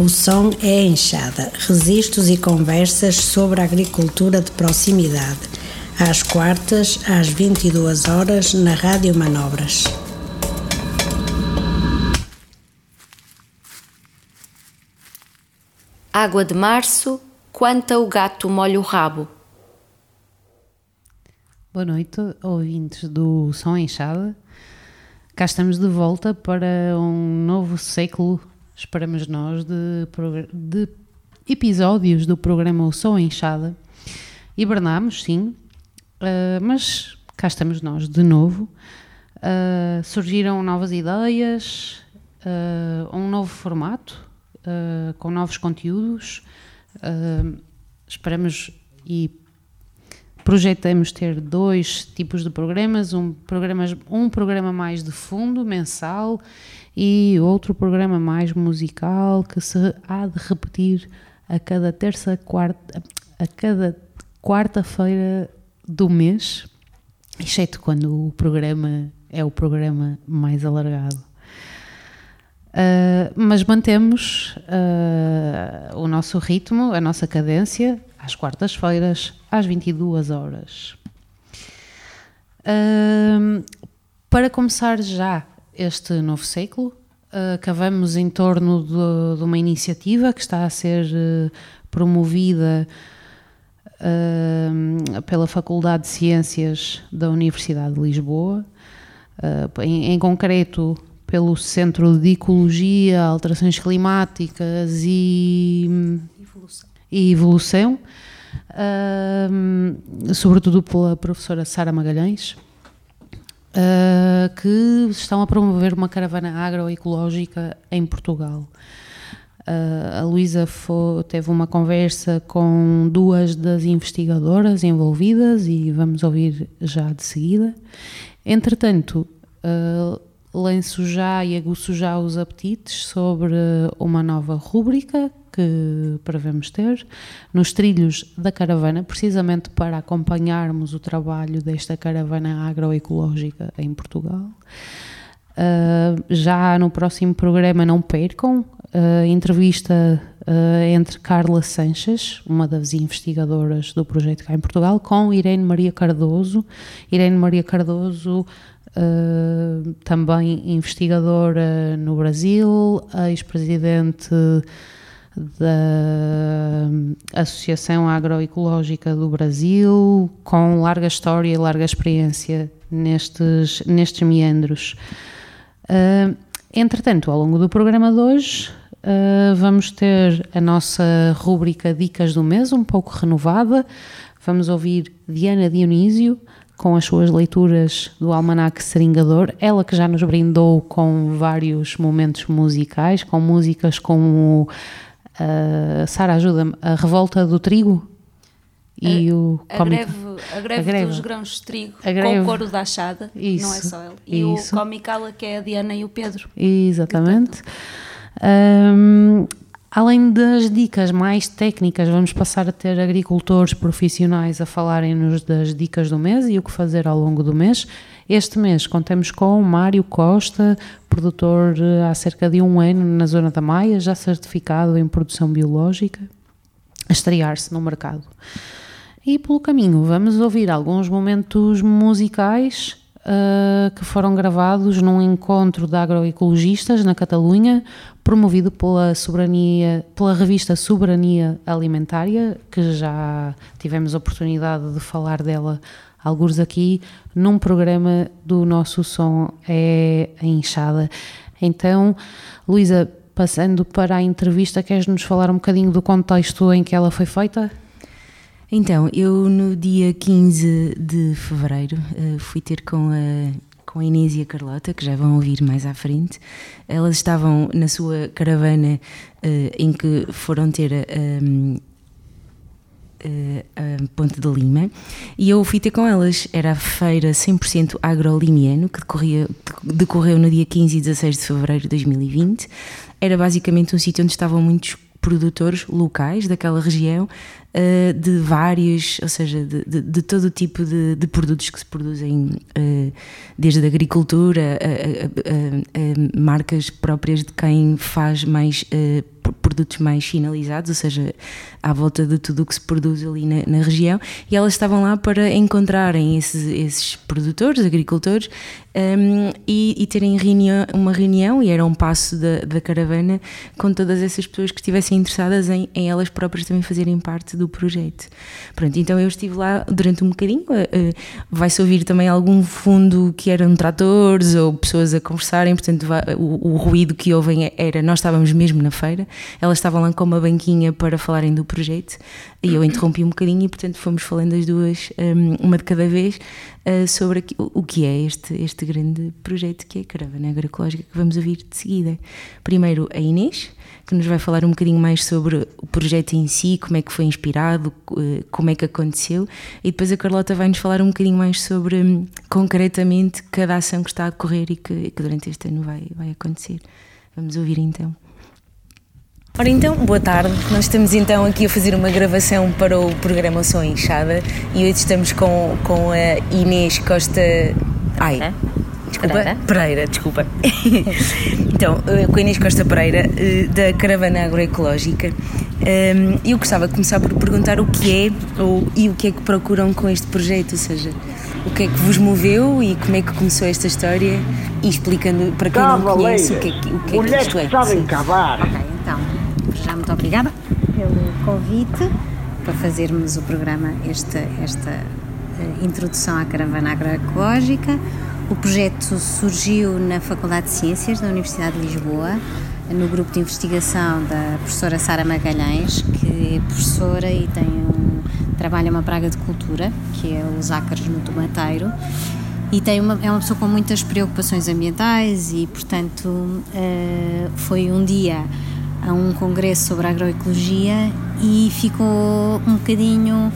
O som é a enxada, registros e conversas sobre a agricultura de proximidade. Às quartas, às 22 horas, na Rádio Manobras. Água de março, quanta o gato molha o rabo. Boa noite, ouvintes do Som Enxada. Cá estamos de volta para um novo século esperamos nós, de, de episódios do programa O Som Enxada. Hibernámos, sim, uh, mas cá estamos nós de novo. Uh, surgiram novas ideias, uh, um novo formato, com novos conteúdos. esperamos e projetamos ter dois tipos de programas, um programa, um programa mais de fundo, mensal, e outro programa mais musical que se há de repetir a cada terça, quarta, a cada quarta-feira do mês, exceto quando o programa é o programa mais alargado. Uh, mas mantemos uh, o nosso ritmo, a nossa cadência, às quartas-feiras, às 22 horas. Uh, para começar já este novo século. Uh, cavamos em torno de, de, uma iniciativa que está a ser uh, promovida uh, pela Faculdade de Ciências da Universidade de Lisboa, em, em, concreto pelo Centro de Ecologia, Alterações Climáticas e Evolução, e evolução sobretudo pela professora Sara Magalhães uh, que estão a promover uma caravana agroecológica em Portugal. Uh, a Luísa teve uma conversa com duas das investigadoras envolvidas e vamos ouvir já de seguida. Entretanto, uh, lanço já e aguço já os apetites sobre uma nova rúbrica que prevemos ter nos trilhos da caravana, precisamente para acompanharmos o trabalho desta caravana agroecológica em Portugal. Uh, já no próximo programa, não percam, uh, entrevista uh, entre Carla Sanches, uma das investigadoras do projeto cá em Portugal, com Irene Maria Cardoso. Irene Maria Cardoso também investigadora no Brasil, ex-presidente da Associação Agroecológica do Brasil, com larga história e larga experiência nestes, nestes meandros. Uh, entretanto, ao longo do programa de hoje, uh, vamos ter a nossa rúbrica Dicas do Mês, um pouco renovada. Vamos ouvir Diana Dionísio, com as suas leituras do Almanac Seringador, ela que já nos brindou com vários momentos musicais, com músicas como uh, Sara ajuda-me, a Revolta do Trigo e a, o a greve, a greve, a greve, dos grãos de trigo com o couro da achada, isso, não é só ele. E isso. o Comicala que é a Diana e o Pedro. Exatamente. Um, Além das dicas mais técnicas, vamos passar a ter agricultores profissionais a falarem-nos das dicas do mês e o que fazer ao longo do mês. Este mês contamos com Mário Costa, produtor eh, há cerca de um ano na Zona da Maia, já certificado em produção biológica, a estrear-se no mercado. E pelo caminho vamos ouvir alguns momentos musicais uh, que foram gravados num encontro de agroecologistas na Catalunha, promovido pela soberania, pela revista Soberania Alimentária, que já tivemos a oportunidade de falar dela alguns aqui num programa do nosso som é a Enxada. Então, Luísa, passando para a entrevista, queres nos falar um bocadinho do contexto em que ela foi feita? Então, eu no dia 15 de fevereiro uh, fui ter com a, com a Inês e a Carlota, que já vão ouvir mais à frente. Elas estavam na sua caravana uh, em que foram ter a, a, a Ponte de Lima e eu fui ter com elas. Era a feira 100% agrolimiano que decorria, decorreu no dia 15 e 16 de fevereiro de 2020. Era basicamente um sítio onde estavam muitos produtores locais daquela região uh, de vários, ou seja, de, de, de todo tipo de, de, produtos que se produzem, uh, desde a agricultura a, a, a, marcas próprias de quem faz mais uh, produtos mais finalizados, ou seja, à volta de tudo o que se produz ali na, na região, e elas estavam lá para encontrarem esses, esses produtores, agricultores, um, e, e, terem reunião, uma reunião, e era um passo da, da, caravana, com todas essas pessoas que estivessem interessadas em, em, elas próprias também fazerem parte do projeto. Pronto, então eu estive lá durante um bocadinho, uh, vai-se ouvir também algum fundo que eram tratores ou pessoas a conversarem, portanto o, o ruído que ouvem era, nós estávamos mesmo na feira, elas estavam lá com uma banquinha para falarem do projeto, e eu interrompi um bocadinho e portanto fomos falando as duas, um, uma de cada vez, uh, sobre o que é este, este grande projeto que é a Caravana Agroecológica que vamos ouvir de seguida. Primeiro a Inês, que nos vai falar um bocadinho mais sobre o projeto em si, como é que foi inspirado, uh, como é que aconteceu, e depois a Carlota vai nos falar um bocadinho mais sobre um, concretamente cada ação que está a decorrer e que, que durante este ano vai, vai acontecer. Vamos ouvir então. Ora então, boa tarde. Nós estamos então aqui a fazer uma gravação para o programa Som Inchada e hoje estamos com, com a Inês Costa. Ai, é? desculpa. Pereira, Pereira desculpa. então, eh, com a Inês Costa Pereira, eh, da Caravana Agroecológica. Ehm, eu gostava de começar por perguntar o que é ou, e o que é que procuram com este projeto, ou seja, o que é que vos moveu e como é que começou esta história e explicando para quem não conhece o que é que, o que, é que isto é. sabem cavar. Ok, então muito obrigada pelo convite para fazermos o programa, esta, esta uh, introdução à caravana agroecológica. O projeto surgiu na Faculdade de Ciências da Universidade de Lisboa, no grupo de investigação da professora Sara Magalhães, que é professora e tem um, trabalha uma praga de cultura, que é os ácaros no tomateiro, e tem uma, é uma pessoa com muitas preocupações ambientais e, portanto, uh, foi um dia a um congresso sobre agroecologia e ficou um bocadinho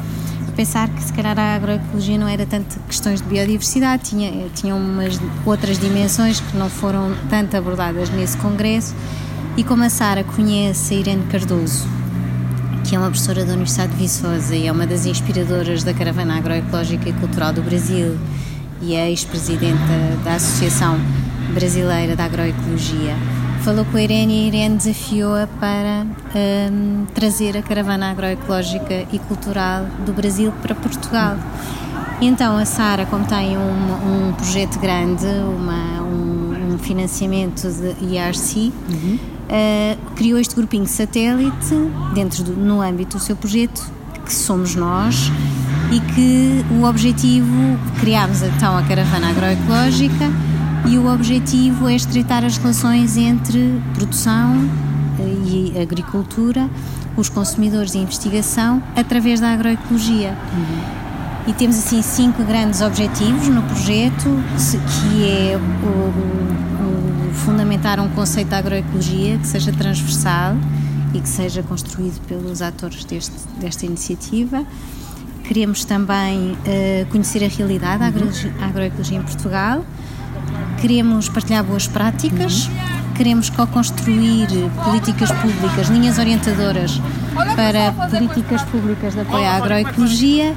a pensar que se calhar a agroecologia não era tanto questões de biodiversidade, tinha, tinha umas outras dimensões que não foram tanto abordadas nesse congresso. E como a Sara conhece a Irene Cardoso, que é uma professora da Universidade de Viçosa e é uma das inspiradoras da Caravana Agroecológica e Cultural do Brasil e é ex-presidenta da Associação Brasileira da Agroecologia, falou com a Irene e a Irene desafiou-a para um, trazer a caravana agroecológica e cultural do Brasil para Portugal. Então a Sara, como tem um, um projeto grande, uma, um, um, financiamento de IRC, uhum. uh, criou este grupinho satélite dentro do, no âmbito do seu projeto, que somos nós, e que o objetivo, criámos então a caravana agroecológica e o objetivo é estreitar as relações entre produção eh, e agricultura, os consumidores e investigação através da agroecologia. Uhum. E temos assim cinco grandes objetivos no projeto, que é o, o, fundamentar um conceito de agroecologia que seja transversal e que seja construído pelos atores deste, desta iniciativa. Queremos também uh, conhecer a realidade da agro, agroecologia em Portugal, Queremos partilhar boas práticas, queremos co-construir políticas públicas, linhas orientadoras para políticas públicas de apoio à agroecologia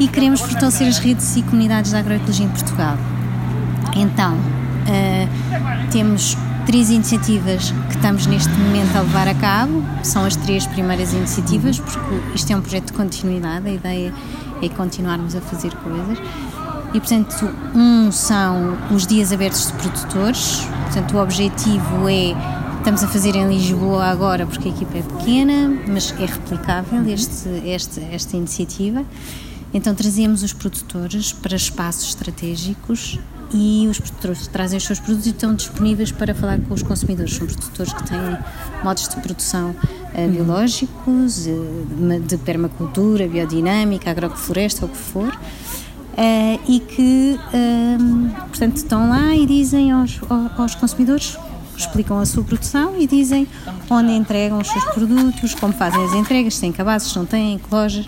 e queremos fortalecer as redes e comunidades da agroecologia em Portugal. Então, uh, temos três iniciativas que estamos neste momento a levar a cabo, são as três primeiras iniciativas, porque isto é um projeto de continuidade, a ideia é continuarmos a fazer coisas. E, portanto, um são os dias abertos de produtores, portanto, o objetivo é estamos a fazer em Lisboa agora porque a equipa é pequena, mas é replicável este, este, esta iniciativa. Então trazemos os produtores para espaços estratégicos e os produtores trazem os seus produtos e estão disponíveis para falar com os consumidores. São produtores que têm modos de produção uh, biológicos, uh, de permacultura, biodinâmica, agrofloresta, ou o que for uh, e que, um, ehm, portanto, estão lá e dizem aos, aos consumidores explicam a sua produção e dizem onde entregam os seus produtos, como fazem as entregas, se têm cabazes, se não têm, que lojas,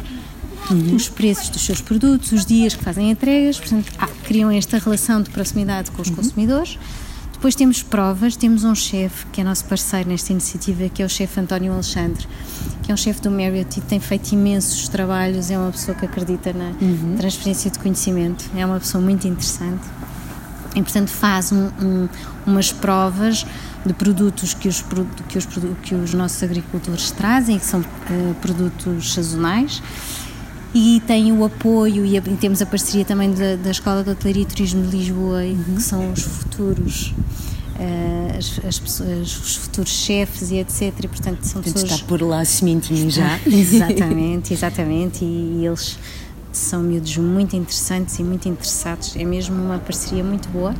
uhum. os preços dos seus produtos, os dias que fazem entregas, portanto, ah, criam esta relação de proximidade com os uhum. consumidores. Depois temos provas, temos um chefe que é nosso parceiro nesta iniciativa, que é o chefe António Alexandre, que é um chefe do Marriott e tem feito imensos trabalhos, é uma pessoa que acredita na uhum. transferência de conhecimento, é uma pessoa muito interessante. e portanto faz um, um, umas provas de produtos que os, que os, que os nossos agricultores trazem, que são uh, produtos sazonais, e tem o apoio e, a, e temos a parceria também da, da Escola de Hotelaria e Turismo de Lisboa, uhum. que são os futuros as, as pessoas, os futuros chefes e etc. E, portanto, são portanto, pessoas... está por lá a sementinha já. exatamente, exatamente. E, e, eles são miúdos muito interessantes e muito interessados. É mesmo uma parceria muito boa.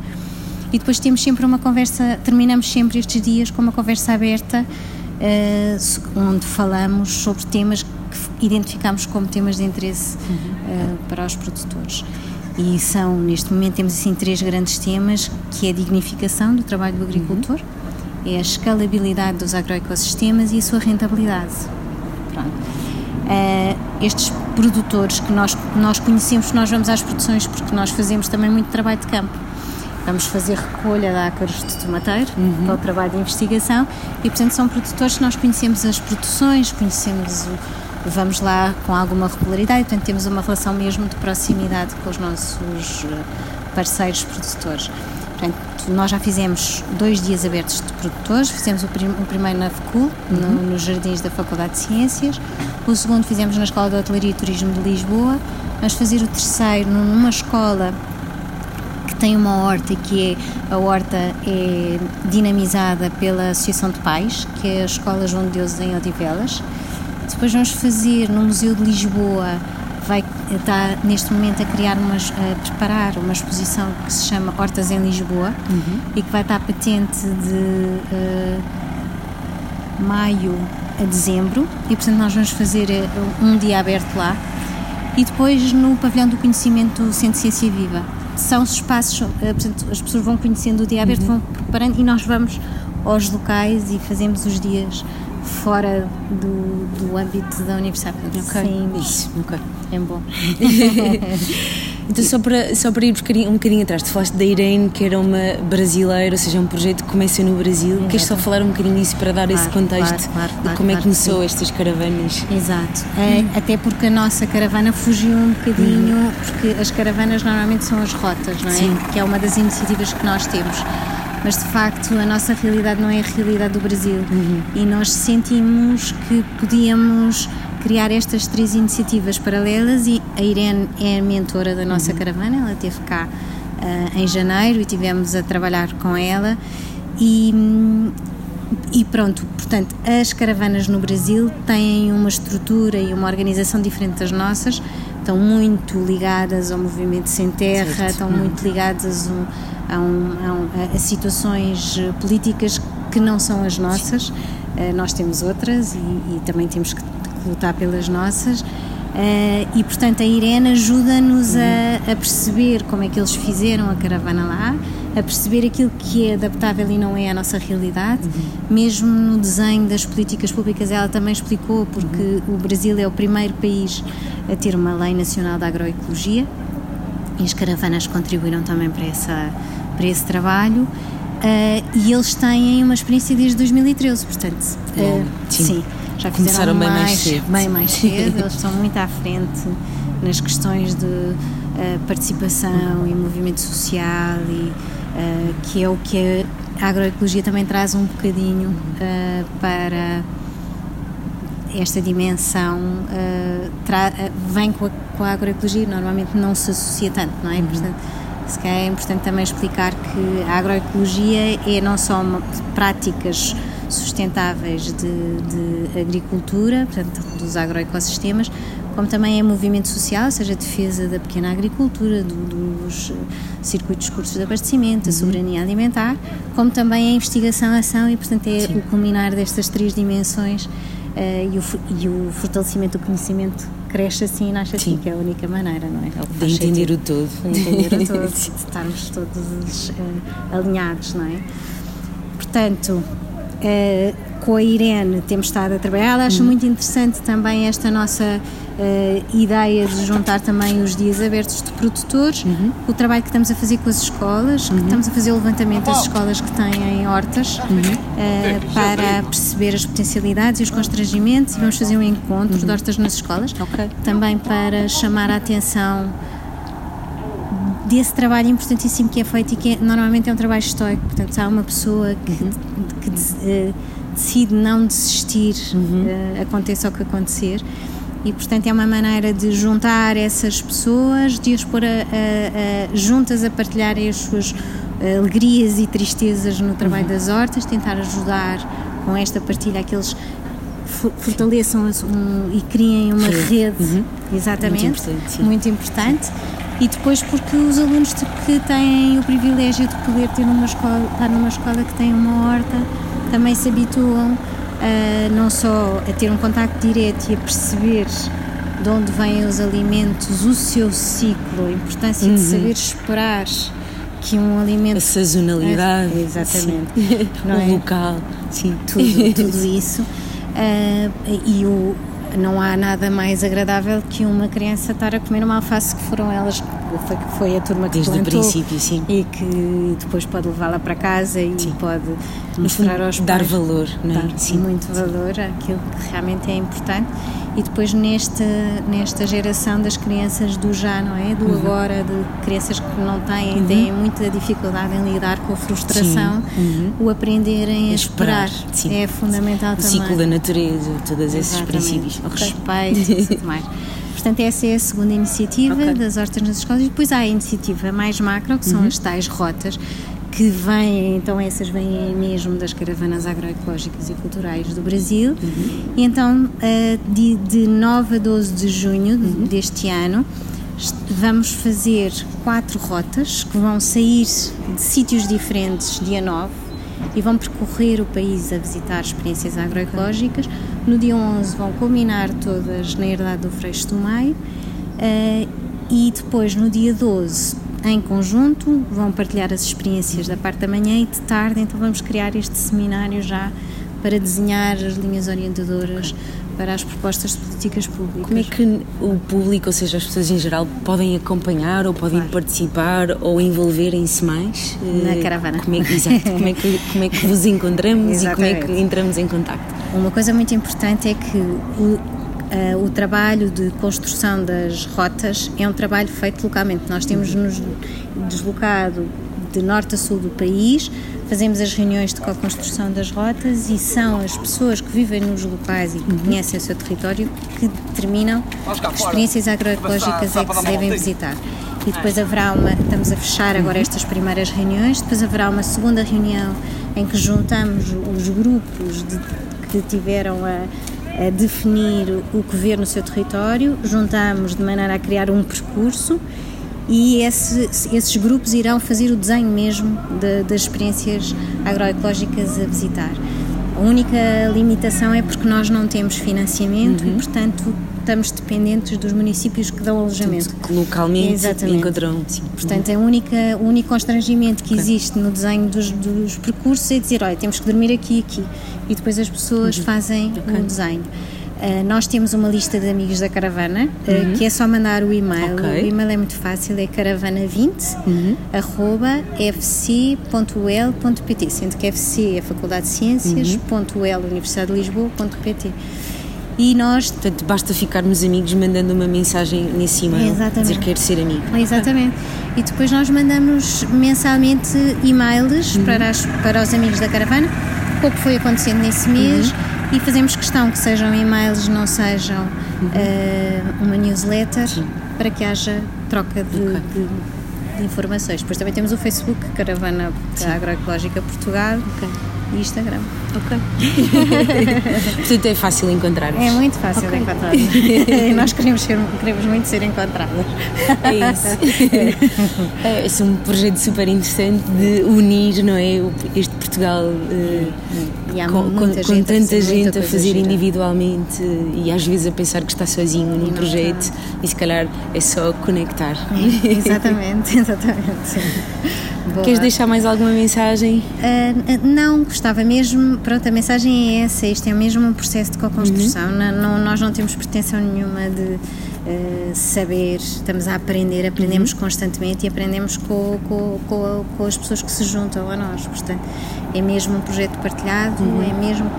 E depois temos sempre uma conversa, terminamos sempre estes dias com uma conversa aberta, uh, onde falamos sobre temas que identificamos como temas de interesse uh, para os produtores. E são, neste momento, temos assim três grandes temas, que é a dignificação do trabalho do agricultor, uhum. é a escalabilidade dos agroecossistemas e a sua rentabilidade. Uh, estes produtores que nós, nós conhecemos, nós vamos às produções porque nós fazemos também muito trabalho de campo Vamos fazer recolha de ácaros de tomateiro uhum. para o trabalho de investigação e, portanto, são produtores que nós conhecemos as produções, conhecemos o, vamos lá com alguma regularidade, portanto, temos uma relação mesmo de proximidade com os nossos eh, parceiros produtores. Portanto, nós já fizemos dois dias abertos de produtores, fizemos o, prim o primeiro na FECUL, uhum. no, nos jardins da Faculdade de Ciências, o segundo fizemos na Escola de Hotelaria e Turismo de Lisboa, vamos fazer o terceiro numa escola tem uma horta que é a horta é dinamizada pela Associação de Pais, que é a Escola João de Deus em Odivelas. Depois vamos fazer no Museu de Lisboa, vai estar neste momento a criar umas, a preparar uma exposição que se chama Hortas em Lisboa uhum. e que vai estar patente de uh, maio a dezembro e portanto nós vamos fazer eh, um dia aberto lá e depois no pavilhão do conhecimento Centro Ciência Viva são espaços, eh, portanto, as pessoas vão conhecendo o dia aberto, uhum. vão preparando e nós vamos aos locais e fazemos os dias fora do, do âmbito da universidade. Ok, Sim, isso, ok. É bom. então, só para, só para ir um bocadinho atrás, tu falaste da Irene, que era uma brasileira, ou seja, um projeto que começa no Brasil. Exato. Queres só falar um bocadinho disso para dar claro, esse contexto claro, claro, de como é que começou estas caravanas? Exato. É, até porque a nossa caravana fugiu um bocadinho, uhum. porque as caravanas normalmente são as rotas, não é? Sim. Que é uma das iniciativas que nós temos mas de facto a nossa realidade não é a realidade do Brasil uhum. e nós sentimos que podíamos criar estas três iniciativas paralelas e a Irene é a mentora da nossa uhum. caravana, ela esteve cá uh, em janeiro e tivemos a trabalhar com ela e, e pronto, portanto, as caravanas no Brasil têm uma estrutura e uma organização diferente das nossas, estão muito ligadas ao movimento sem terra, certo. estão uhum. muito ligadas a, a, um, a, um, a, situações políticas que não são as nossas. Uh, nós temos outras e, e também temos que lutar pelas nossas. Uh, e portanto a Irene ajuda-nos a, a, perceber como é que eles fizeram a caravana lá, a perceber aquilo que é adaptável e não é a nossa realidade. Uhum. Mesmo no desenho das políticas públicas, ela também explicou, porque uhum. o Brasil é o primeiro país a ter uma lei nacional de agroecologia e as caravanas contribuíram também para, essa, para esse trabalho. Uh, e eles têm uma experiência desde 2013, portanto, uh, sim. sim já começaram bem mais, mais cedo. Bem mais cedo, eles estão muito à frente nas questões de uh, participação e movimento social e que é o que a agroecologia também traz um bocadinho para esta dimensão vem com a, com a, agroecologia normalmente não se associa tanto, não é? Uhum. Portanto, se calhar é importante também explicar que a agroecologia é não só práticas sustentáveis de, de agricultura, portanto, dos agroecossistemas, como também é movimento social, ou seja, a defesa da pequena agricultura, do, dos circuitos curtos de abastecimento, a uhum. soberania alimentar, como também a investigação, a ação e, portanto, é Sim. o culminar destas três dimensões uh, e, o, e, o, fortalecimento do conhecimento cresce assim e nasce assim, que é a única maneira, não é? é de entender o todo. De entender o todo, de estarmos todos uh, alinhados, não é? Portanto, Uh, com a Irene temos estado a trabalhar. Acho uhum. muito interessante também esta nossa uh, ideia de juntar também os dias abertos de produtores, uhum. o trabalho que estamos a fazer com as escolas, uhum. estamos a fazer o levantamento das escolas que têm hortas uh, para perceber as potencialidades e os constrangimentos e vamos fazer um encontro de hortas nas escolas, okay. também para chamar a atenção desse trabalho importantíssimo que é feito e que é, normalmente é um trabalho estoico, portanto há uma pessoa que, uhum. que uh, decide não desistir, uhum. uh, aconteça o que acontecer, e portanto é uma maneira de juntar essas pessoas, de as pôr a, a, a, juntas a partilharem as suas alegrias e tristezas no trabalho uhum. das hortas, tentar ajudar com esta partilha aqueles fortaleçam um, e criem uma Sim. rede, uhum. exatamente, muito importante, muito importante, E depois porque os alunos que têm o privilégio de poder ter uma escola, estar numa escola que tem uma horta, também se habituam a, não só a ter um contacto direto e a perceber de onde vêm os alimentos, o seu ciclo, a importância uhum. de saber esperar que um alimento. A sazonalidade. É, exatamente. o é? local. Sim. Tudo, tudo isso. Uh, e o, não há nada mais agradável que uma criança estar a comer uma alface que foram elas foi, foi a turma que Desde plantou o princípio, sim. e que depois pode levá-la para casa e sim. pode mostrar aos dar valor, não é? Dar sim. muito valor àquilo que realmente é importante e depois nesta, nesta geração das crianças do já, não é? Do uhum. agora, de crianças que não têm, uhum. têm muita dificuldade em lidar com a frustração, uhum. o aprenderem a esperar, esperar é fundamental o também. O ciclo da natureza, todos esses princípios. O respeito e tudo mais. Portanto, essa é a segunda iniciativa okay. das hortas nas escolas. E depois há a iniciativa mais macro, que são uhum. as tais rotas, que vêm, então essas vêm mesmo das caravanas agroecológicas e culturais do Brasil. Uhum. E então, eh, de, de 9 a 12 de junho uhum. deste ano, vamos fazer quatro rotas que vão sair de sítios diferentes dia 9 e vão percorrer o país a visitar experiências agroecológicas. No dia 11 vão culminar todas na Herdade do Freixo do Maio uh, e depois no dia 12 em conjunto, vão partilhar as experiências da parte da manhã e de tarde, então vamos criar este seminário já para desenhar as linhas orientadoras para as propostas de políticas públicas. Como é que o público, ou seja, as pessoas em geral, podem acompanhar ou podem claro. participar ou envolverem-se mais? Na caravana. Como é, exato, como é, que, como é que vos encontramos e como é que entramos em contato? Uma coisa muito importante é que o, Uh, o trabalho de construção das rotas é um trabalho feito localmente. Nós temos nos deslocado de norte a sul do país, fazemos as reuniões de co-construção das rotas e são as pessoas que vivem nos locais e que uhum. conhecem o seu território que determinam que experiências agroecológicas é que se devem visitar. E depois haverá uma, estamos a fechar agora uhum. estas primeiras reuniões, depois haverá uma segunda reunião em que juntamos os grupos de, que tiveram a a definir o que ver no seu território, juntamos de maneira a criar um percurso e esse, esses grupos irão fazer o desenho mesmo de, das experiências agroecológicas a visitar. A única limitação é porque nós não temos financiamento uhum. e, portanto, estamos dependentes dos municípios que dão alojamento. que localmente Exatamente. encontram. Sim. Portanto, a única, o único constrangimento que okay. existe no desenho dos, dos, percursos é dizer, olha, temos que dormir aqui e aqui. E depois as pessoas uhum. fazem okay. o desenho. Uh, nós temos uma lista de amigos da caravana, uh, uhum. que é só mandar o e-mail. Okay. O e-mail é muito fácil, é caravana20 uhum. arroba sendo que FC é a Faculdade de Ciências, uhum. ponto .ul, Universidade de Lisboa.pt. E nós. Portanto, basta ficarmos amigos mandando uma mensagem nesse e-mail. Exatamente. Dizer quero ser amigo. Exatamente. E depois nós mandamos mensalmente e-mails uhum. para, as, para os amigos da caravana, o que foi acontecendo nesse mês. Uhum e fazemos questão que sejam e-mails, não sejam uhum. uh, uma newsletter, Sim. para que haja troca de, okay. de, de, informações. Depois também temos o Facebook, Caravana Agroecológica Portugal. Okay e Instagram. Ok. Portanto, é fácil encontrar -os. É muito fácil okay. encontrar Nós queremos, ser, queremos muito ser encontradas. É isso. É, é um projeto super interessante de unir, não é? Este Portugal uh, com, com, com, tanta gente a fazer individualmente e às vezes a pensar que está sozinho num projeto e se calhar é só conectar. É, exatamente, exatamente. Sim. Boa. Queres deixar mais alguma mensagem? Uh, não, gostava mesmo. Pronto, a mensagem é essa. Isto é mesmo um processo de co-construção. Uhum. Não, nós não temos pretensão nenhuma de uh, saber, estamos a aprender, aprendemos uhum. constantemente e aprendemos com, com, com, com, as pessoas que se juntam a nós. Portanto, é mesmo um projeto partilhado, uhum. é mesmo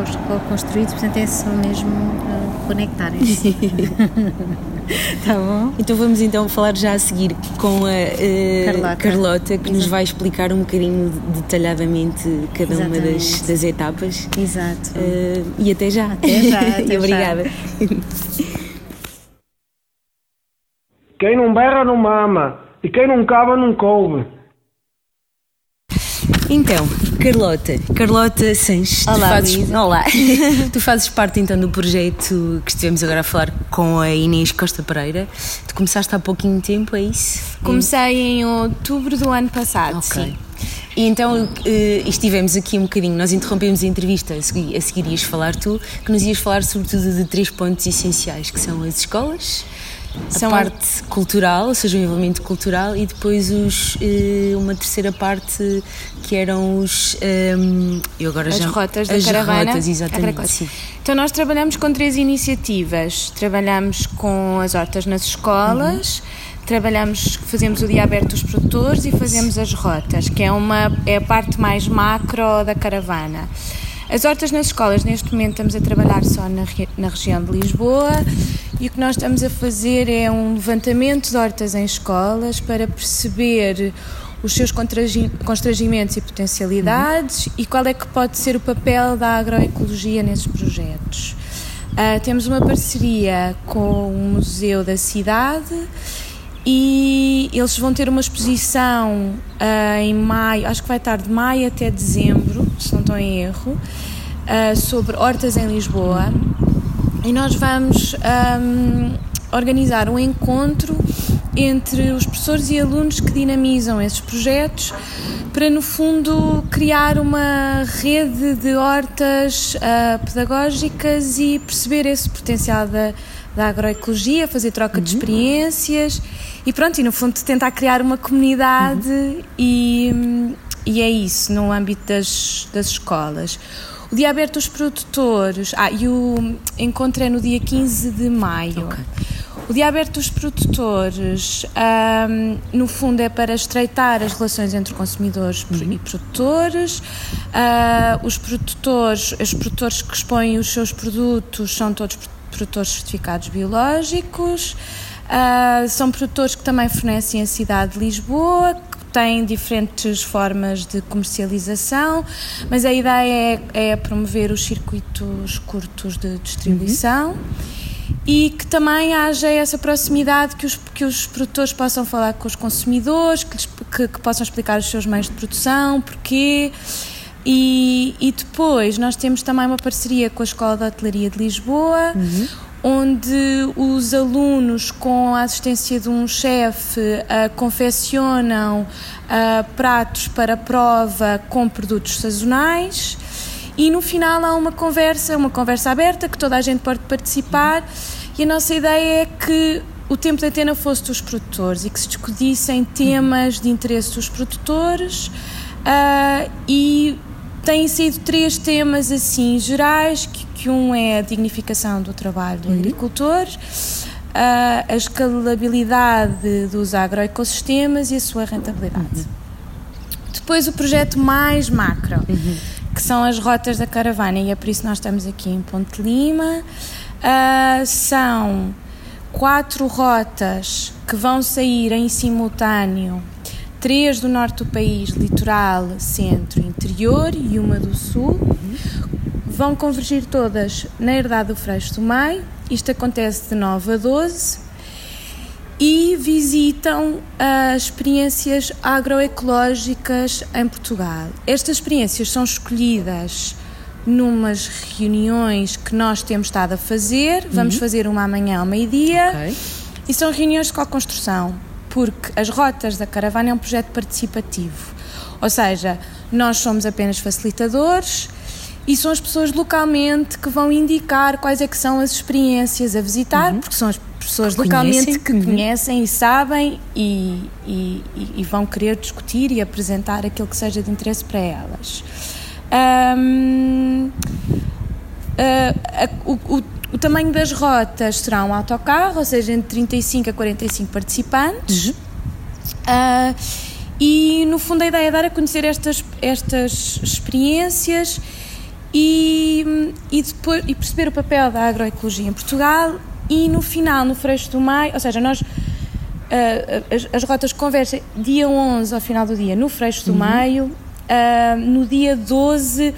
construído, portanto, é só mesmo uh, conectarem-se. tá bom? Então vamos então falar já a seguir com a uh, Carlota. Carlota. que Exato. nos vai explicar um bocadinho detalhadamente cada Exatamente. uma das, das etapas. Exato. Uh, e até já. Até já. Até obrigada. Quem não berra não mama e quem não cava não coube. Então, Carlota, Carlota Sanches, Olá, tu fazes, Olá. tu fazes parte então do projeto que estivemos agora a falar com a Inês Costa Pereira. Tu começaste há pouquinho tempo, é isso? Comecei em outubro do ano passado, okay. sim. E então uh, estivemos aqui um bocadinho, nós interrompemos a entrevista, a seguir, a seguir ias falar tu, que nos ias falar sobretudo de três pontos essenciais, que são as escolas, são a parte cultural, ou seja, o envolvimento cultural, e depois os, uh, uma terceira parte que eram os. Um, ehm, eu agora as já, rotas da as caravana. Rotas, exatamente. Então, nós trabalhamos com três iniciativas. Trabalhamos com as hortas nas escolas. Uhum trabalhamos, fazemos o dia aberto dos produtores e fazemos as rotas, que é, uma, é a parte mais macro da caravana. As hortas nas escolas, neste momento, estamos a trabalhar só na, na região de Lisboa e o que nós estamos a fazer é um levantamento de hortas em escolas para perceber os seus constrangimentos e potencialidades uhum. e qual é que pode ser o papel da agroecologia nesses projetos. Uh, temos uma parceria com o Museu da Cidade e eles vão ter uma exposição uh, em maio, acho que vai estar de maio até dezembro, se não estou em erro, uh, sobre hortas em Lisboa. E nós vamos um, organizar um encontro entre os professores e alunos que dinamizam esses projetos para, no fundo, criar uma rede de hortas uh, pedagógicas e perceber esse potencial da, da agroecologia, fazer troca uhum. de experiências e pronto, e no fundo tentar criar uma comunidade uhum. e, e é isso, no âmbito das, das escolas. O dia aberto dos produtores, ah, e o encontro é no dia 15 de maio. Okay. O dia aberto dos produtores, um, no fundo, é para estreitar as relações entre consumidores uhum. e produtores. Uh, os produtores, os produtores que expõem os seus produtos são todos produtores certificados biológicos. Uh, são produtores que também fornecem a cidade de Lisboa, que têm diferentes formas de comercialização, mas a ideia é, é promover os circuitos curtos de distribuição. Uhum e que também haja essa proximidade, que os, que os produtores possam falar com os consumidores, que, que, que possam explicar os seus meios de produção, porquê. E, e, depois nós temos também uma parceria com a Escola de Hotelaria de Lisboa, uhum. onde os alunos, com a assistência de um chefe, uh, confeccionam uh, pratos para prova com produtos sazonais e no final há uma conversa, uma conversa aberta que toda a gente pode participar e a nossa ideia é que o tempo de antena fosse dos produtores e que se discutissem temas de interesse dos produtores uh, e têm sido três temas assim gerais, que, que um é a dignificação do trabalho do uhum. agricultor, uh, a escalabilidade dos agroecossistemas e a sua rentabilidade. Uhum. Depois o projeto mais macro. Uhum que são as rotas da caravana, e é por isso que nós estamos aqui em Ponte Lima. Uh, são quatro rotas que vão sair em simultâneo, três do norte do país, litoral, centro, interior e uma do sul. Vão convergir todas na herdade do Freixo do Meio. Isto acontece de 9 a 12 e visitam as experiências agroecológicas em Portugal. Estas experiências são escolhidas numas reuniões que nós temos estado a fazer. Vamos uhum. fazer uma amanhã ao meio-dia. Okay. E são reuniões de co-construção, porque as rotas da caravana é um projeto participativo. Ou seja, nós somos apenas facilitadores e são as pessoas localmente que vão indicar quais é que são as experiências a visitar, uhum. porque são as pessoas que localmente conhecem. que uhum. conhecem e sabem e, e, e, vão querer discutir e apresentar aquilo que seja de interesse para elas. Um, uh, o, o, o tamanho das rotas será um autocarro, ou seja, entre 35 a 45 participantes. Uh, e no fundo a ideia é dar a conhecer estas, estas experiências e, e, depois, e perceber o papel da agroecologia em Portugal e no final, no Freixo do Maio, ou seja, nós uh, as, as, rotas conversam dia 11 ao final do dia no Freixo do uhum. Maio, uh, no dia 12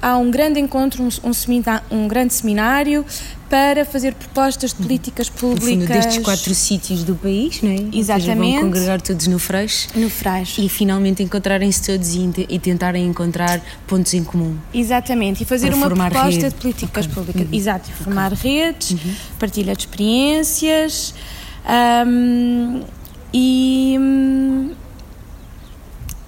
há um grande encontro, um, um, um grande seminário para fazer propostas de políticas públicas. No fundo, destes quatro sítios do país, não é? Exatamente. Vão congregar todos no Freixo. No Freixo. E finalmente encontrarem-se todos e, e, tentarem encontrar pontos em comum. Exatamente. E fazer uma proposta rede. de políticas okay. públicas. Uhum. Exato. Formar okay. redes, uhum. partilha de experiências. Um, e. Um,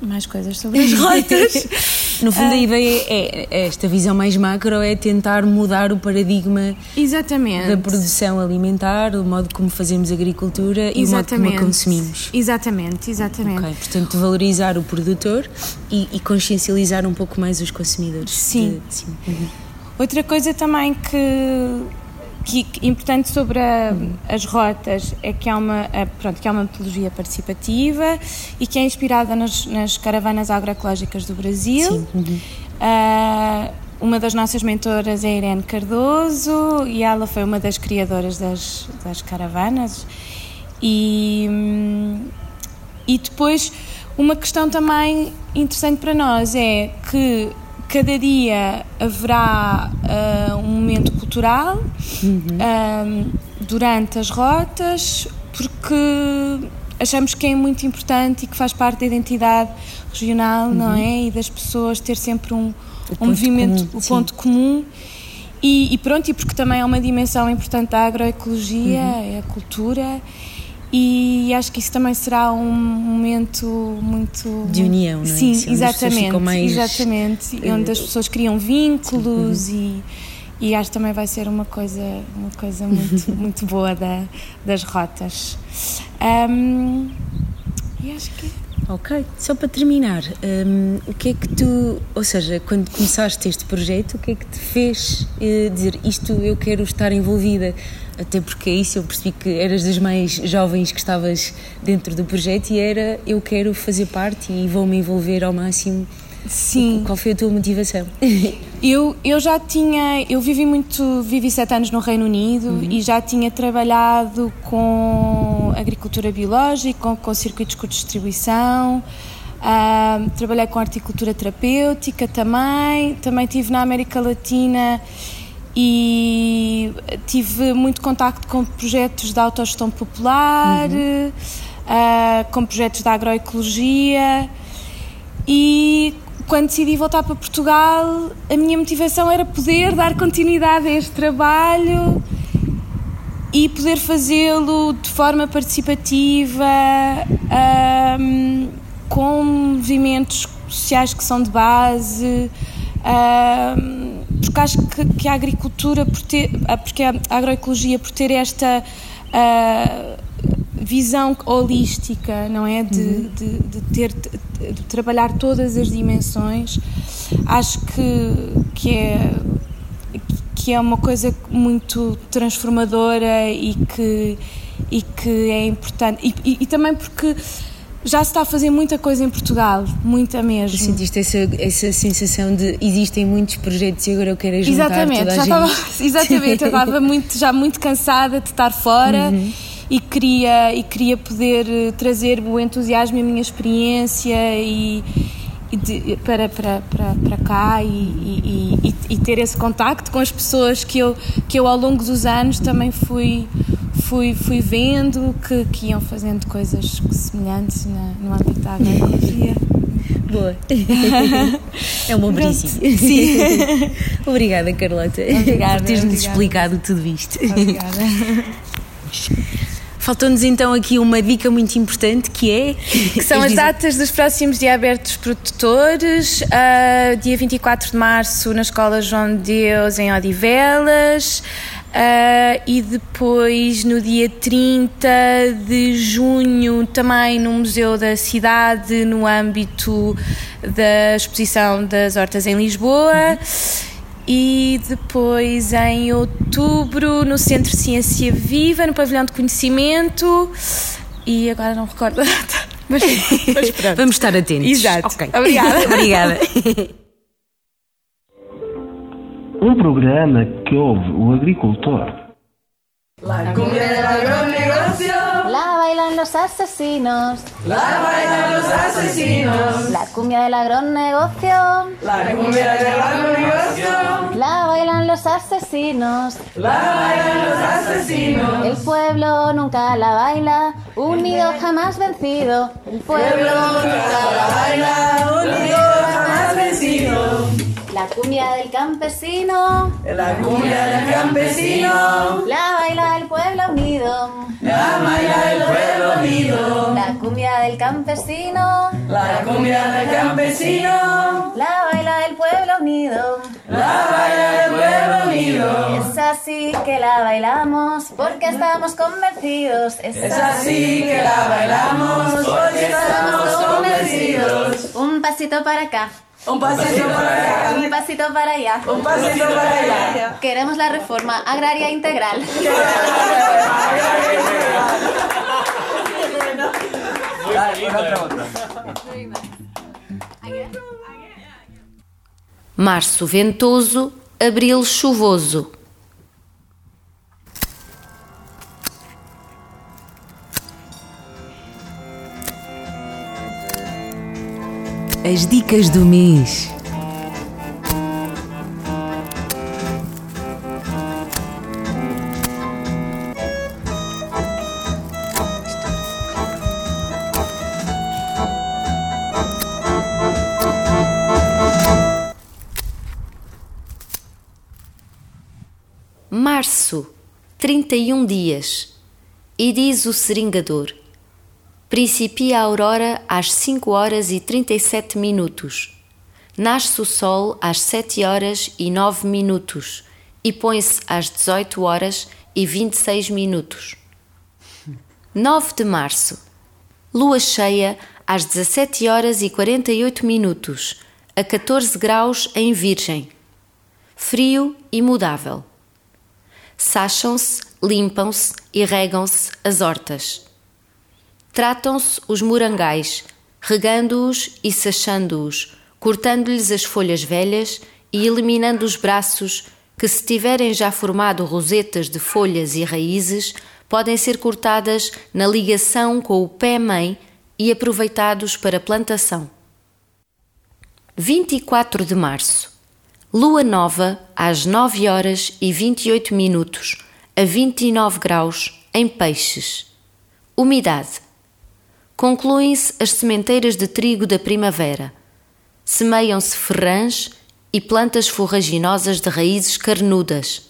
mais coisas sobre as rotas. no fundo, a ah. ideia é, é, esta visão mais macro é tentar mudar o paradigma Exatamente. da produção alimentar, o modo como fazemos agricultura e exatamente. o modo como a consumimos. Exatamente, exatamente. Okay, portanto, valorizar o produtor e, e, consciencializar um pouco mais os consumidores. Sim. De, sim. Uhum. Outra coisa também que que, importante sobre a, as rotas é que há uma é, pronto que há uma metodologia participativa e que é inspirada nas, nas caravanas agroecológicas do Brasil. Sim. Uh, uma das nossas mentoras é Irene Cardoso e ela foi uma das criadoras das, das caravanas e e depois uma questão também interessante para nós é que cada dia haverá uh, um momento cultural uhum. uh, durante as rotas, porque achamos que é muito importante e que faz parte da identidade regional, uhum. não é? E das pessoas ter sempre um, um movimento, o ponto comum. E, e, pronto, e porque também é uma dimensão importante da agroecologia, uhum. é a cultura e acho que isso também será um momento muito de união, não é? Sim, Sim exatamente, mais... exatamente, uh, onde as pessoas criam vínculos uhum. e, e acho que também vai ser uma coisa uma coisa muito muito boa da, das rotas. Um, e acho que Ok, só para terminar, um, o que é que tu, ou seja, quando começaste este projeto, o que é que te fez uh, dizer isto eu quero estar envolvida? Até porque é isso eu percebi que eras das mais jovens que estavas dentro do projeto e era eu quero fazer parte e vou me envolver ao máximo. Sim. Qual foi a tua motivação? Eu, eu já tinha, eu vivi muito, vivi sete anos no Reino Unido uhum. e já tinha trabalhado com agricultura biológica, com, com circuitos de distribuição, uh, trabalhei com horticultura terapêutica também, também tive na América Latina e tive muito contacto com projetos de autogestão popular, uhum. uh, com projetos da agroecologia e quando decidi voltar para Portugal a minha motivação era poder dar continuidade a este trabalho e poder fazê-lo de forma participativa um, com movimentos sociais que são de base um, porque acho que, que, a agricultura, por ter, ah, porque a agroecologia, por ter esta uh, visão holística, não é? De, uhum. de, de, ter, de trabalhar todas as dimensões, acho que, que é que é uma coisa muito transformadora e que, e que é importante. E, e, e também porque já se está a fazer muita coisa em Portugal, muita mesmo. Sentiste essa, essa sensação de existem muitos projetos e agora eu quero juntar exatamente, toda a já gente. Estava, exatamente, eu estava muito, já muito cansada de estar fora uhum. e, queria, e queria poder eh, trazer o entusiasmo e a minha experiência e, e de, para, para, para, para cá e, e, e, ter esse contacto com as pessoas que eu, que eu ao longo dos anos também fui fui, fui vendo que, que iam fazendo coisas semelhantes na, no âmbito da agroecologia. Boa. é um bom princípio. Sim. obrigada, Carlota, obrigada, por teres-nos explicado tudo isto. Obrigada. Faltou-nos então aqui uma dica muito importante que é. Que são as datas dos próximos dia abertos produtores. Uh, dia 24 de março na Escola João de Deus, em Odivelas. Uh, e depois no dia 30 de junho também no Museu da Cidade no âmbito da exposição das hortas em Lisboa e depois em outubro no Centro Ciência Viva, no Pavilhão de Conhecimento e agora não recordo a data. Mas, mas. Vamos estar atentos. Exato. Ok. Obrigada. Obrigada. Um programa que ouve o agricultor. La bailan los asesinos. La bailan los asesinos. La cumbia del agronegocio. La cumbia del agronegocio. La bailan los asesinos. La bailan los asesinos. El pueblo nunca la baila, unido jamás vencido. El pueblo nunca la baila, unido jamás vencido. La cumbia del campesino. La cumbia del campesino. La baila el pueblo unido. La baila el pueblo unido. La cumbia del campesino. La cumbia del campesino. La baila el pueblo unido. La baila el pueblo unido. Es así que la bailamos porque estamos convencidos. Es, así que la bailamos porque estamos convencidos. Un pasito para acá. Un pasito para acá. Un pasito para allá. Un pasito para allá. Queremos la reforma agraria integral. Março ventoso, abril chuvoso. As dicas do mês. Março, 31 dias. E diz o seringador: Principia a aurora às 5 horas e 37 minutos. Nasce o sol às 7 horas e 9 minutos e põe-se às 18 horas e 26 minutos. 9 de março. Lua cheia às 17 horas e 48 minutos, a 14 graus em Virgem. Frio e mudável. Sacham-se, limpam-se e regam-se as hortas. Tratam-se os morangais, regando-os e sachando-os, cortando-lhes as folhas velhas e eliminando os braços que, se tiverem já formado rosetas de folhas e raízes, podem ser cortadas na ligação com o pé-mãe e aproveitados para plantação. 24 de março. Lua nova às 9 horas e 28 minutos, a 29 graus, em Peixes. Umidade. Concluem-se as sementeiras de trigo da primavera. Semeiam-se ferrãs e plantas forraginosas de raízes carnudas.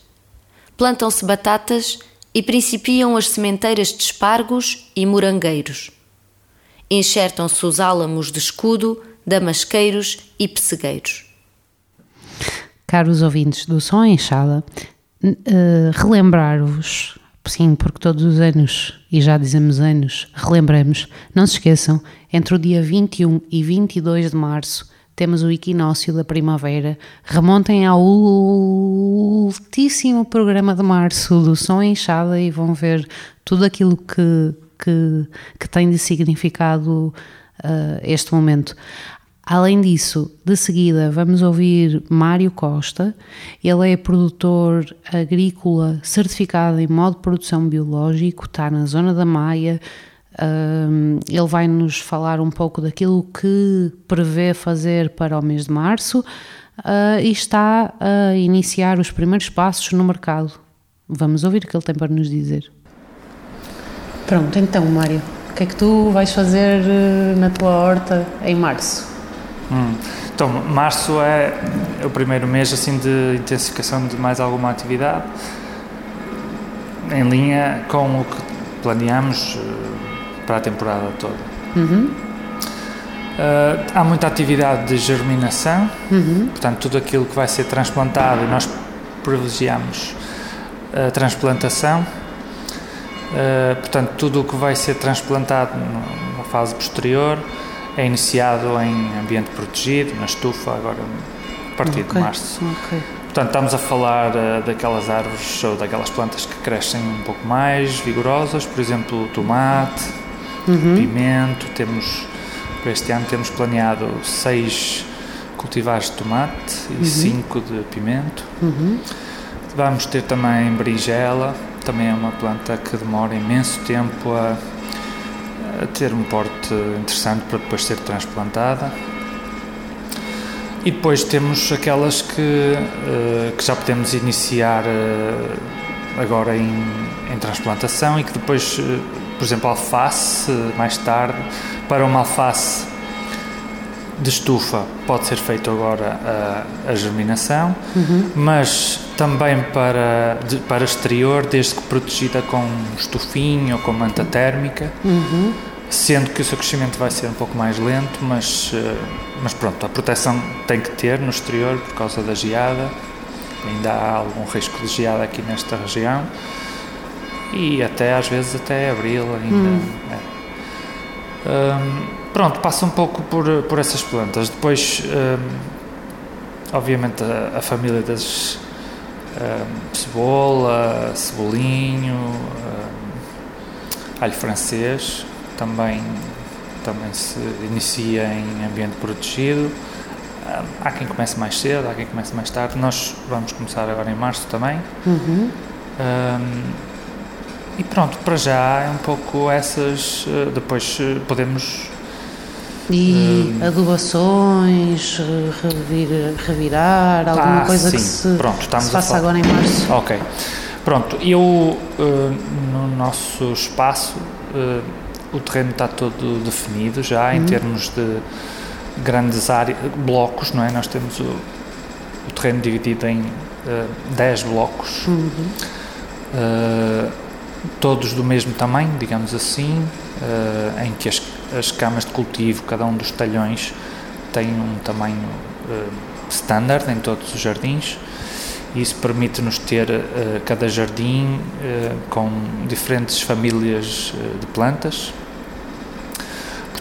Plantam-se batatas e principiam as sementeiras de espargos e morangueiros. Enxertam-se os álamos de escudo, damasqueiros e pessegueiros. Caros ouvintes do Som Enxada, uh, relembrar-vos, sim, porque todos os anos, e já dizemos anos, relembramos, não se esqueçam, entre o dia 21 e 22 de março temos o equinócio da primavera. Remontem ao ultíssimo programa de março do Som Enxada e vão ver tudo aquilo que, que, que tem de significado uh, este momento. Além disso, de seguida vamos ouvir Mário Costa. Ele é produtor agrícola certificado em modo de produção biológico, está na zona da Maia. Um, ele vai nos falar um pouco daquilo que prevê fazer para o mês de março uh, e está a iniciar os primeiros passos no mercado. Vamos ouvir o que ele tem para nos dizer. Pronto, então, Mário, o que é que tu vais fazer uh, na tua horta em março? Hum. Então, março é o primeiro mês assim de intensificação de mais alguma atividade, em linha com o que planeamos uh, para a temporada toda. Uhum. Uh, há muita atividade de germinação, Uhum. portanto, tudo aquilo que vai ser transplantado, e nós privilegiamos a transplantação. Uh, portanto, tudo o que vai ser transplantado numa fase posterior é iniciado em ambiente protegido, na estufa, agora a partir Ok, de março. ok. Portanto, estamos a falar uh, daquelas árvores ou daquelas plantas que crescem um pouco mais vigorosas, por exemplo, tomate, uhum. pimento. Temos, para este ano, temos planeado seis cultivares de tomate e uhum. cinco de pimento. Uhum. Vamos ter também berinjela, também é uma planta que demora imenso tempo a, a ter um porte interessante para depois ser transplantada. E depois temos aquelas que, uh, que já podemos iniciar uh, agora em, em, transplantação e que depois, uh, por exemplo, alface, mais tarde, para uma alface de estufa pode ser feito agora a, a germinação, uhum. mas também para, de, para exterior, desde que protegida com estufinho ou com manta térmica. Uhum sendo que o seu crescimento vai ser um pouco mais lento, mas, eh, mas pronto, a proteção tem que ter no exterior por causa da geada, ainda há algum risco de geada aqui nesta região e até às vezes até abril ainda. Hum. É. Um, pronto, passa um pouco por, por essas plantas. Depois, um, obviamente, a, a, família das um, cebola, cebolinho, alho francês, também, também se inicia em ambiente protegido. Há quem comece mais cedo, há quem comece mais tarde. Nós vamos começar agora em março também. Uhum. Um, e pronto, para já é um pouco essas. Eh, depois eh, podemos. E um, adubações, revir, revirar, alguma ah, coisa sim. que se, pronto, se faça agora em março. Ok. Pronto, eu uh, no nosso espaço. Uh, o terreno está todo definido já uhum. em termos de grandes áreas, blocos, não é? Nós temos o, o terreno dividido em uh, eh, 10 blocos, uhum. uh, todos do mesmo tamanho, digamos assim, uh, em que as, as camas de cultivo, cada um dos talhões, tem um tamanho standard em todos os jardins. Isso permite-nos ter cada jardim com diferentes famílias de plantas,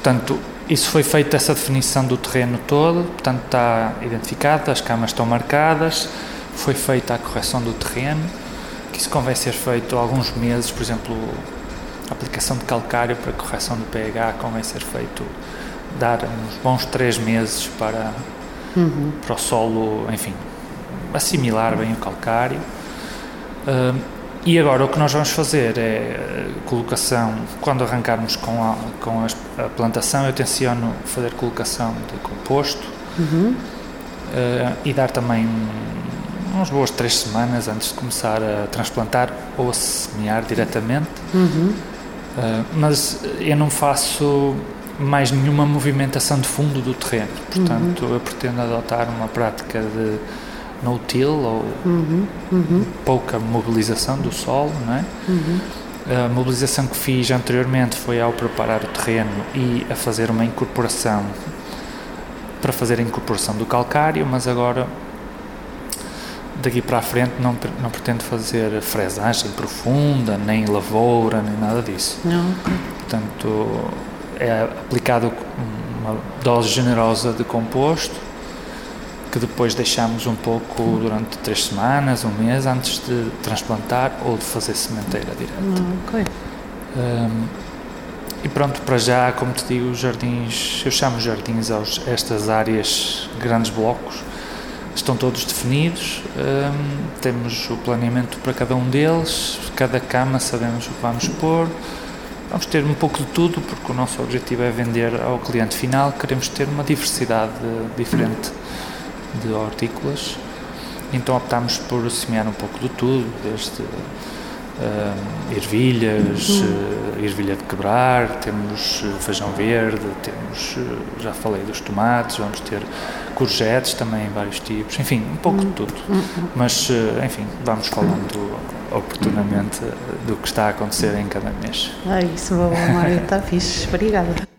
Portanto, isso foi feito, essa definição do terreno todo, portanto está identificado, as camas estão marcadas, foi feita a correção do terreno, que isso convém ser feito há alguns meses, por exemplo, a aplicação de calcário para correção do pH convém ser feito, dar uns bons três meses para, uhum. para o solo, enfim, assimilar bem o calcário. Uh, e agora o que nós vamos fazer é eh, colocação, quando arrancarmos com a, com a plantação, eu tenciono fazer colocação de composto uhum. uh, e dar também umas boas três semanas antes de começar a transplantar ou a semear diretamente. Uhum. Uh, mas eu não faço mais nenhuma movimentação de fundo do terreno, portanto uhum. eu pretendo adotar uma prática de no till ou uhum, uhum. pouca mobilização do solo, não é? Uhum. A mobilização que fiz anteriormente foi ao preparar o terreno e a fazer uma incorporação para fazer a incorporação do calcário, mas agora daqui para a frente não, não pretendo fazer fresagem profunda, nem lavoura, nem nada disso. Não. Portanto, é aplicado uma dose generosa de composto que depois deixamos um pouco durante três semanas, um mês, antes de transplantar ou de fazer sementeira direta. Ah, ok. Um, e pronto, para já, como te digo, os jardins, eu chamo jardins aos, estas áreas, grandes blocos, estão todos definidos, um, temos o planeamento para cada um deles, cada cama sabemos o que vamos pôr, vamos ter um pouco de tudo, porque o nosso objetivo é vender ao cliente final, queremos ter uma diversidade diferente de hortícolas, então optámos por semear um pouco de tudo, desde uh, ervilhas, uh, ervilha de quebrar, temos uh, feijão verde, temos, já falei dos tomates, vamos ter courgettes também, vários tipos, enfim, um pouco de tudo. Mas, uh, enfim, vamos falando oportunamente do que está a acontecer em cada mês. Ah, isso, Mário, está fixe. Obrigada.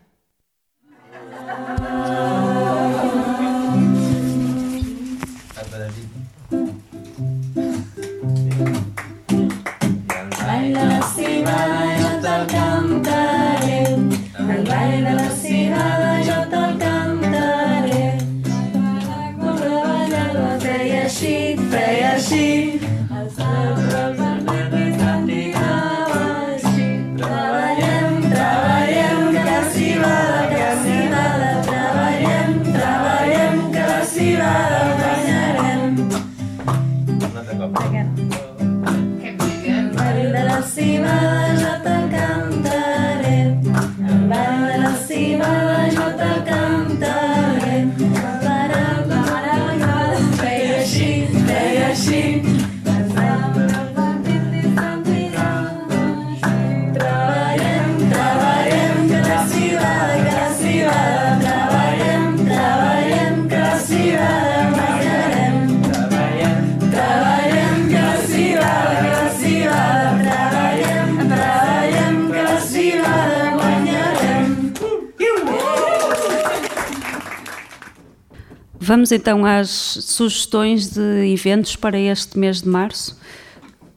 Vamos então às sugestões de eventos para este mês de março.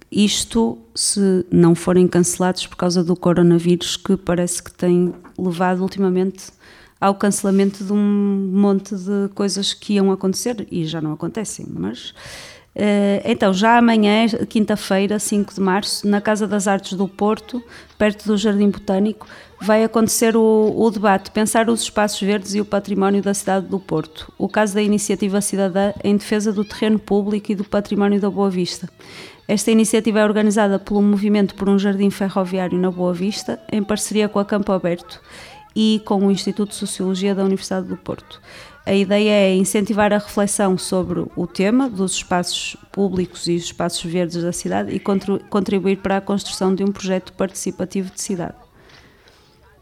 Isto se não forem cancelados por causa do coronavírus, que parece que tem levado ultimamente ao cancelamento de um monte de coisas que iam acontecer e já não acontecem, mas então, já amanhã, quinta-feira, 5 de março, na Casa das Artes do Porto, perto do Jardim Botânico, vai acontecer o, o, debate Pensar os Espaços Verdes e o Património da Cidade do Porto, o caso da iniciativa cidadã em defesa do terreno público e do património da Boa Vista. Esta iniciativa é organizada pelo Movimento por um Jardim Ferroviário na Boa Vista, em parceria com a Campo Aberto e com o Instituto de Sociologia da Universidade do Porto. A ideia é incentivar a reflexão sobre o tema dos espaços públicos e os espaços verdes da cidade e contribuir para a construção de um projeto participativo de cidade.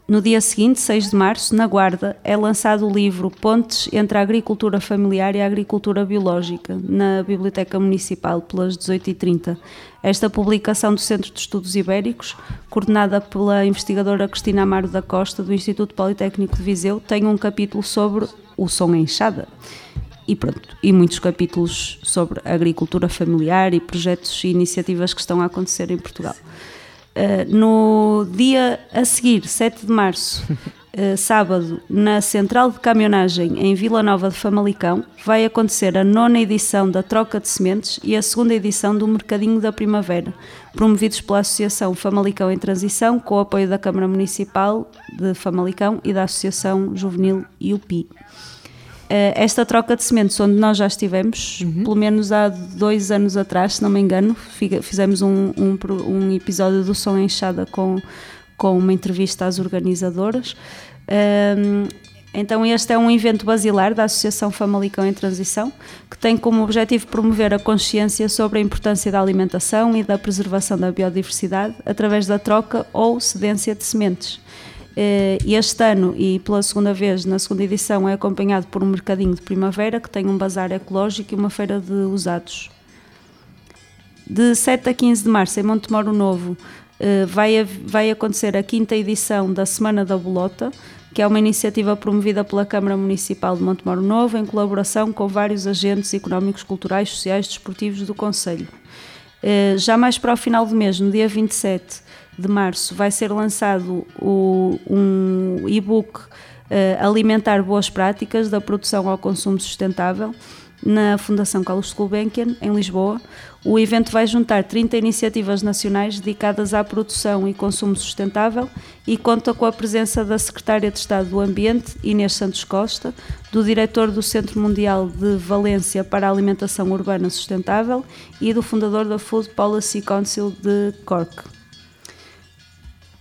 No dia seguinte, 6 de março, na Guarda, é lançado o livro Pontes entre a Agricultura Familiar e a Agricultura Biológica, na Biblioteca Municipal, pelas 18h30. Esta publicação do Centro de Estudos Ibéricos, coordenada pela investigadora Cristina Amaro da Costa, do Instituto Politécnico de Viseu, tem um capítulo sobre o som enxada. E pronto, e muitos capítulos sobre agricultura familiar e projetos e iniciativas que estão a acontecer em Portugal. Uh, no dia a seguir, 7 de março, sábado, na Central de Caminhonagem em Vila Nova de Famalicão, vai acontecer a nona edição da Troca de Sementes e a segunda edição do Mercadinho da Primavera, promovidos pela Associação Famalicão em Transição, com o apoio da Câmara Municipal de Famalicão e da Associação Juvenil IUPI. Eh, esta troca de sementes, onde nós já estivemos, uhum. pelo menos há dois anos atrás, se não me engano, fizemos um, um, um episódio do Som Enxada com, com uma entrevista às organizadoras. Um, então, este é um evento basilar da Associação Famalicão em Transição, que tem como objetivo promover a consciência sobre a importância da alimentação e da preservação da biodiversidade através da troca ou cedência de sementes. Eh, este ano, e pela segunda vez, na segunda edição, é acompanhado por um mercadinho de primavera que tem um bazar ecológico e uma feira de usados. De 7 a 15 de março, em Montemoro Novo, vai, vai acontecer a quinta edição da Semana da Bolota, que é uma iniciativa promovida pela Câmara Municipal de Montemoro Novo em colaboração com vários agentes económicos, culturais, sociais e desportivos do Conselho. Eh, já mais para o final do mês, no dia 27, de março vai ser lançado o, um e-book uh, Alimentar Boas Práticas da Produção ao Consumo Sustentável na Fundação Carlos Gulbenkian, em Lisboa. O evento vai juntar 30 iniciativas nacionais dedicadas à produção e consumo sustentável e conta com a presença da Secretária de Estado do Ambiente, Inês Santos Costa, do Diretor do Centro Mundial de Valência para a Alimentação Urbana Sustentável e do fundador da Food Policy Council de Cork.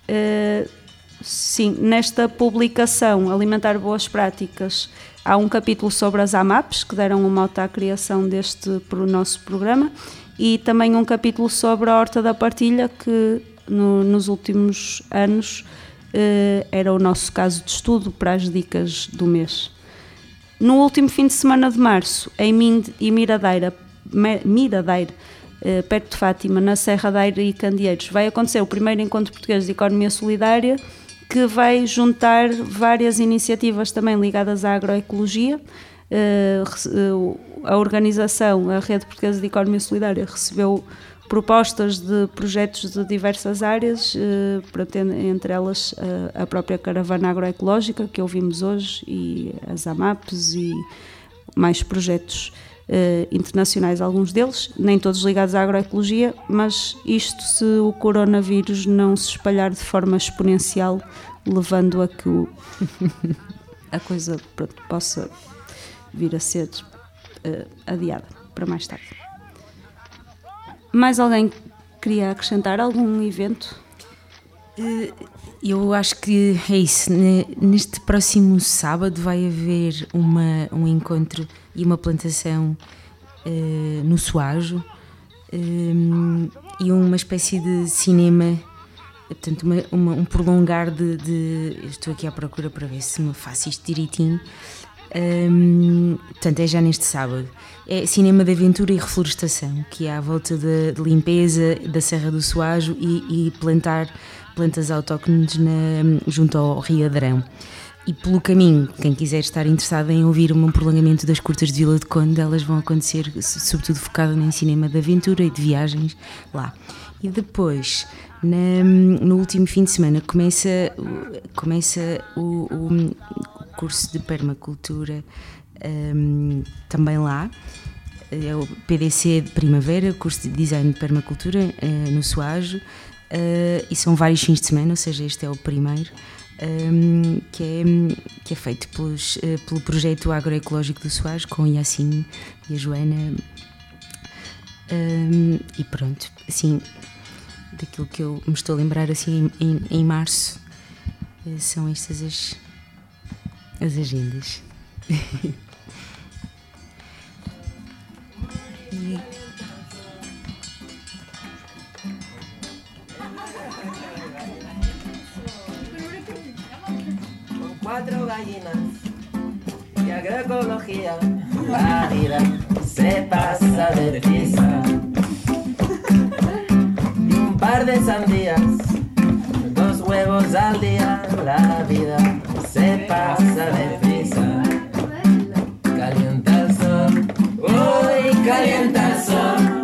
Uh, sim, nesta publicação Alimentar Boas Práticas há um capítulo sobre as AMAPs, que deram uma mote à criação deste pro nosso programa, e também um capítulo sobre a Horta da Partilha, que no, nos últimos anos uh, era o nosso caso de estudo para as dicas do mês. No último fim de semana de março, em Mind e Miradeira, Miradeira eh, perto de Fátima, na Serra da Aire e Candeeiros, vai acontecer o primeiro encontro português de economia solidária, que vai juntar várias iniciativas também ligadas à agroecologia. Eh, eh, a organização, a Rede Portuguesa de Economia Solidária, recebeu propostas de projetos de diversas áreas, entre elas a própria caravana agroecológica que ouvimos hoje e as AMAPs e mais projetos uh, internacionais, alguns deles, nem todos ligados à agroecologia, mas isto se o coronavírus não se espalhar de forma exponencial, levando a que o, a coisa pronto, possa vir a ser uh, adiada para mais tarde. Mais alguém queria acrescentar algum evento? Eh, eu acho que é isso. Neste próximo sábado vai haver uma, um encontro e uma plantação uh, no Soajo um, e uma espécie de cinema, portanto, uma, uma, um prolongar de, de, Estou aqui à procura para ver se me faço isto direitinho. Um, portanto, é já neste sábado. É cinema de aventura e reflorestação, que é à volta de limpeza da Serra do Soajo e, e plantar plantas autóctones na, junto ao Rio Adrão. E pelo caminho, quem quiser estar interessado em ouvir um prolongamento das curtas de Vila de Conde, elas vão acontecer sobretudo focado em cinema de aventura e de viagens lá. E depois, na, no último fim de semana, começa, começa o, o curso de permacultura um, também lá. É o PDC de Primavera, curso de Design de Permacultura uh, no Soajo. Uh, e são vários fins de semana, ou seja, este é o primeiro um, que, é, que é feito pelos, uh, pelo projeto agroecológico do Soares com Yacine e a Joana. Um, e pronto, assim, daquilo que eu me estou a lembrar assim em, em março, uh, são estas as, as agendas. e, cuatro gallinas y agroecología. La vida se pasa de prisa. Y un par de sandías, dos huevos al día. La vida se pasa de prisa. Calienta el sol, uy, calienta el sol.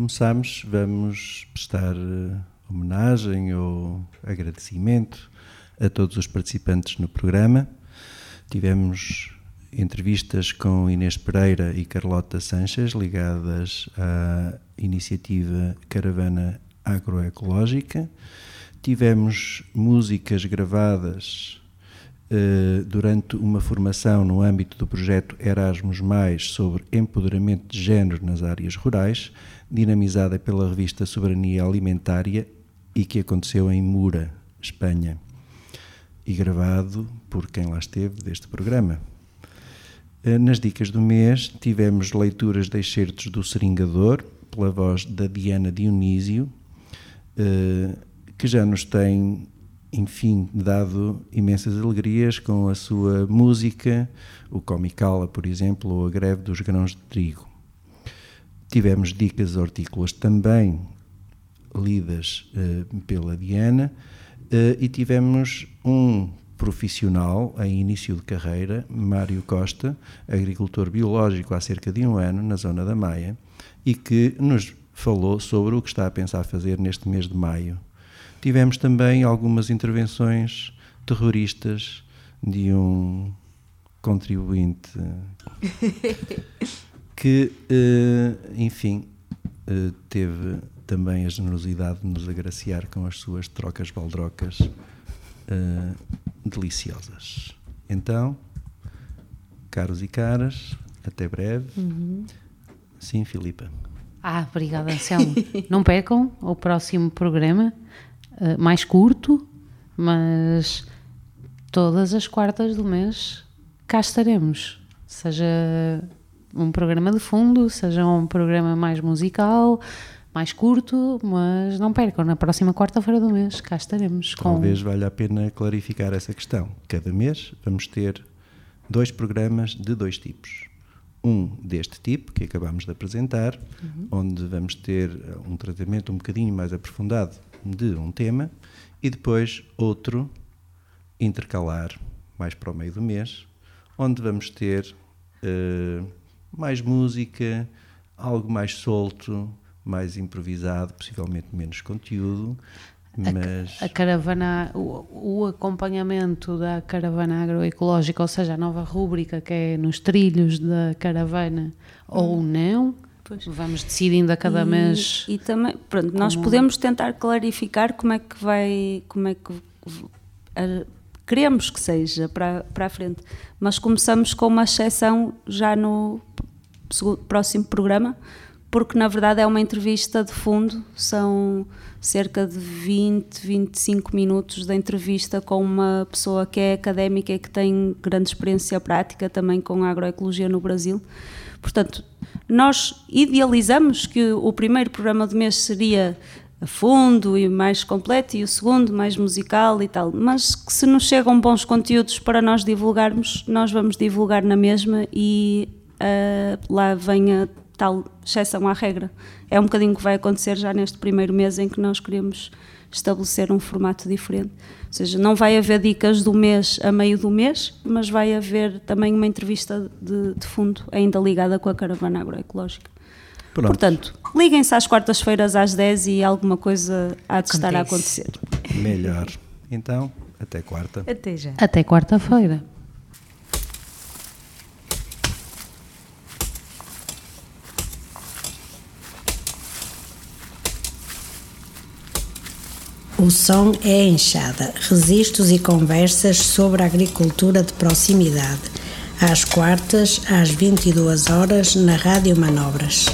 Começámos, vamos prestar eh, homenagem ou agradecimento a todos os participantes no programa. Tivemos entrevistas com Inês Pereira e Carlota Sanches, ligadas à iniciativa Caravana Agroecológica. Tivemos músicas gravadas eh, durante uma formação no âmbito do projeto Erasmus sobre empoderamento de género nas áreas rurais, dinamizada pela revista Soberania Alimentária e que aconteceu em Mura, Espanha, e gravado por quem lá esteve deste programa. Eh, Nas dicas do mês tivemos leituras de excertos do Seringador, pela voz da Diana Dionísio, eh, que já nos tem, enfim, dado imensas alegrias com a sua música, o Comicala, por exemplo, ou a Greve dos Grãos de Trigo. Tivemos dicas hortícolas também lidas eh, pela Diana eh, e tivemos um profissional em início de carreira, Mário Costa, agricultor biológico há cerca de um ano na zona da Maia, e que nos falou sobre o que está a pensar fazer neste mês de maio. Tivemos também algumas intervenções terroristas de um contribuinte que, eh, enfim, eh, teve também a generosidade de nos agraciar com as suas trocas baldrocas uh, deliciosas. Então, caros e caras, até breve. Uhum. Sim, Filipa. Ah, obrigada, Anselmo. Não percam o próximo programa, uh, mais curto, mas todas as quartas do mês cá estaremos. Seja um programa de fundo, seja um programa mais musical, mais curto, mas não percam, na próxima quarta-feira do mês cá estaremos. Talvez com... valha a pena clarificar essa questão. Cada mês vamos ter dois programas de dois tipos. Um deste tipo, que acabamos de apresentar, uhum. onde vamos ter um tratamento um bocadinho mais aprofundado de um tema, e depois outro intercalar, mais para o meio do mês, onde vamos ter uh, mais música, algo mais solto, mais improvisado, possivelmente menos conteúdo. Mas... A, a caravana, o, o, acompanhamento da caravana agroecológica, ou seja, a nova rúbrica que é nos trilhos da caravana hum. ou não, pois. vamos decidindo a cada e, mês. E também, pronto, nós podemos tentar clarificar como é que vai, como é que a, queremos que seja para, para a frente, mas começamos com uma exceção já no próximo programa, porque na verdade é uma entrevista de fundo, são cerca de 20, 25 minutos de entrevista com uma pessoa que é académica e que tem grande experiência prática também com a agroecologia no Brasil. Portanto, nós idealizamos que o primeiro programa do mês seria a fundo e mais completo e o segundo mais musical e tal, mas que se nos chegam bons conteúdos para nós divulgarmos, nós vamos divulgar na mesma e uh, lá vem a tal exceção à regra. É um bocadinho que vai acontecer já neste primeiro mês em que nós queremos estabelecer um formato diferente. Ou seja, não vai haver dicas do mês a meio do mês, mas vai haver também uma entrevista de, de fundo, ainda ligada com a caravana agroecológica. Pronto. Portanto, liguem-se às quartas-feiras às 10 e alguma coisa há de Acontece. estar a acontecer. Melhor. Então, até quarta. Até já. Até quarta-feira. O som é a enxada, registros e conversas sobre a agricultura de proximidade. Às quartas, às 22 horas, na Rádio Manobras.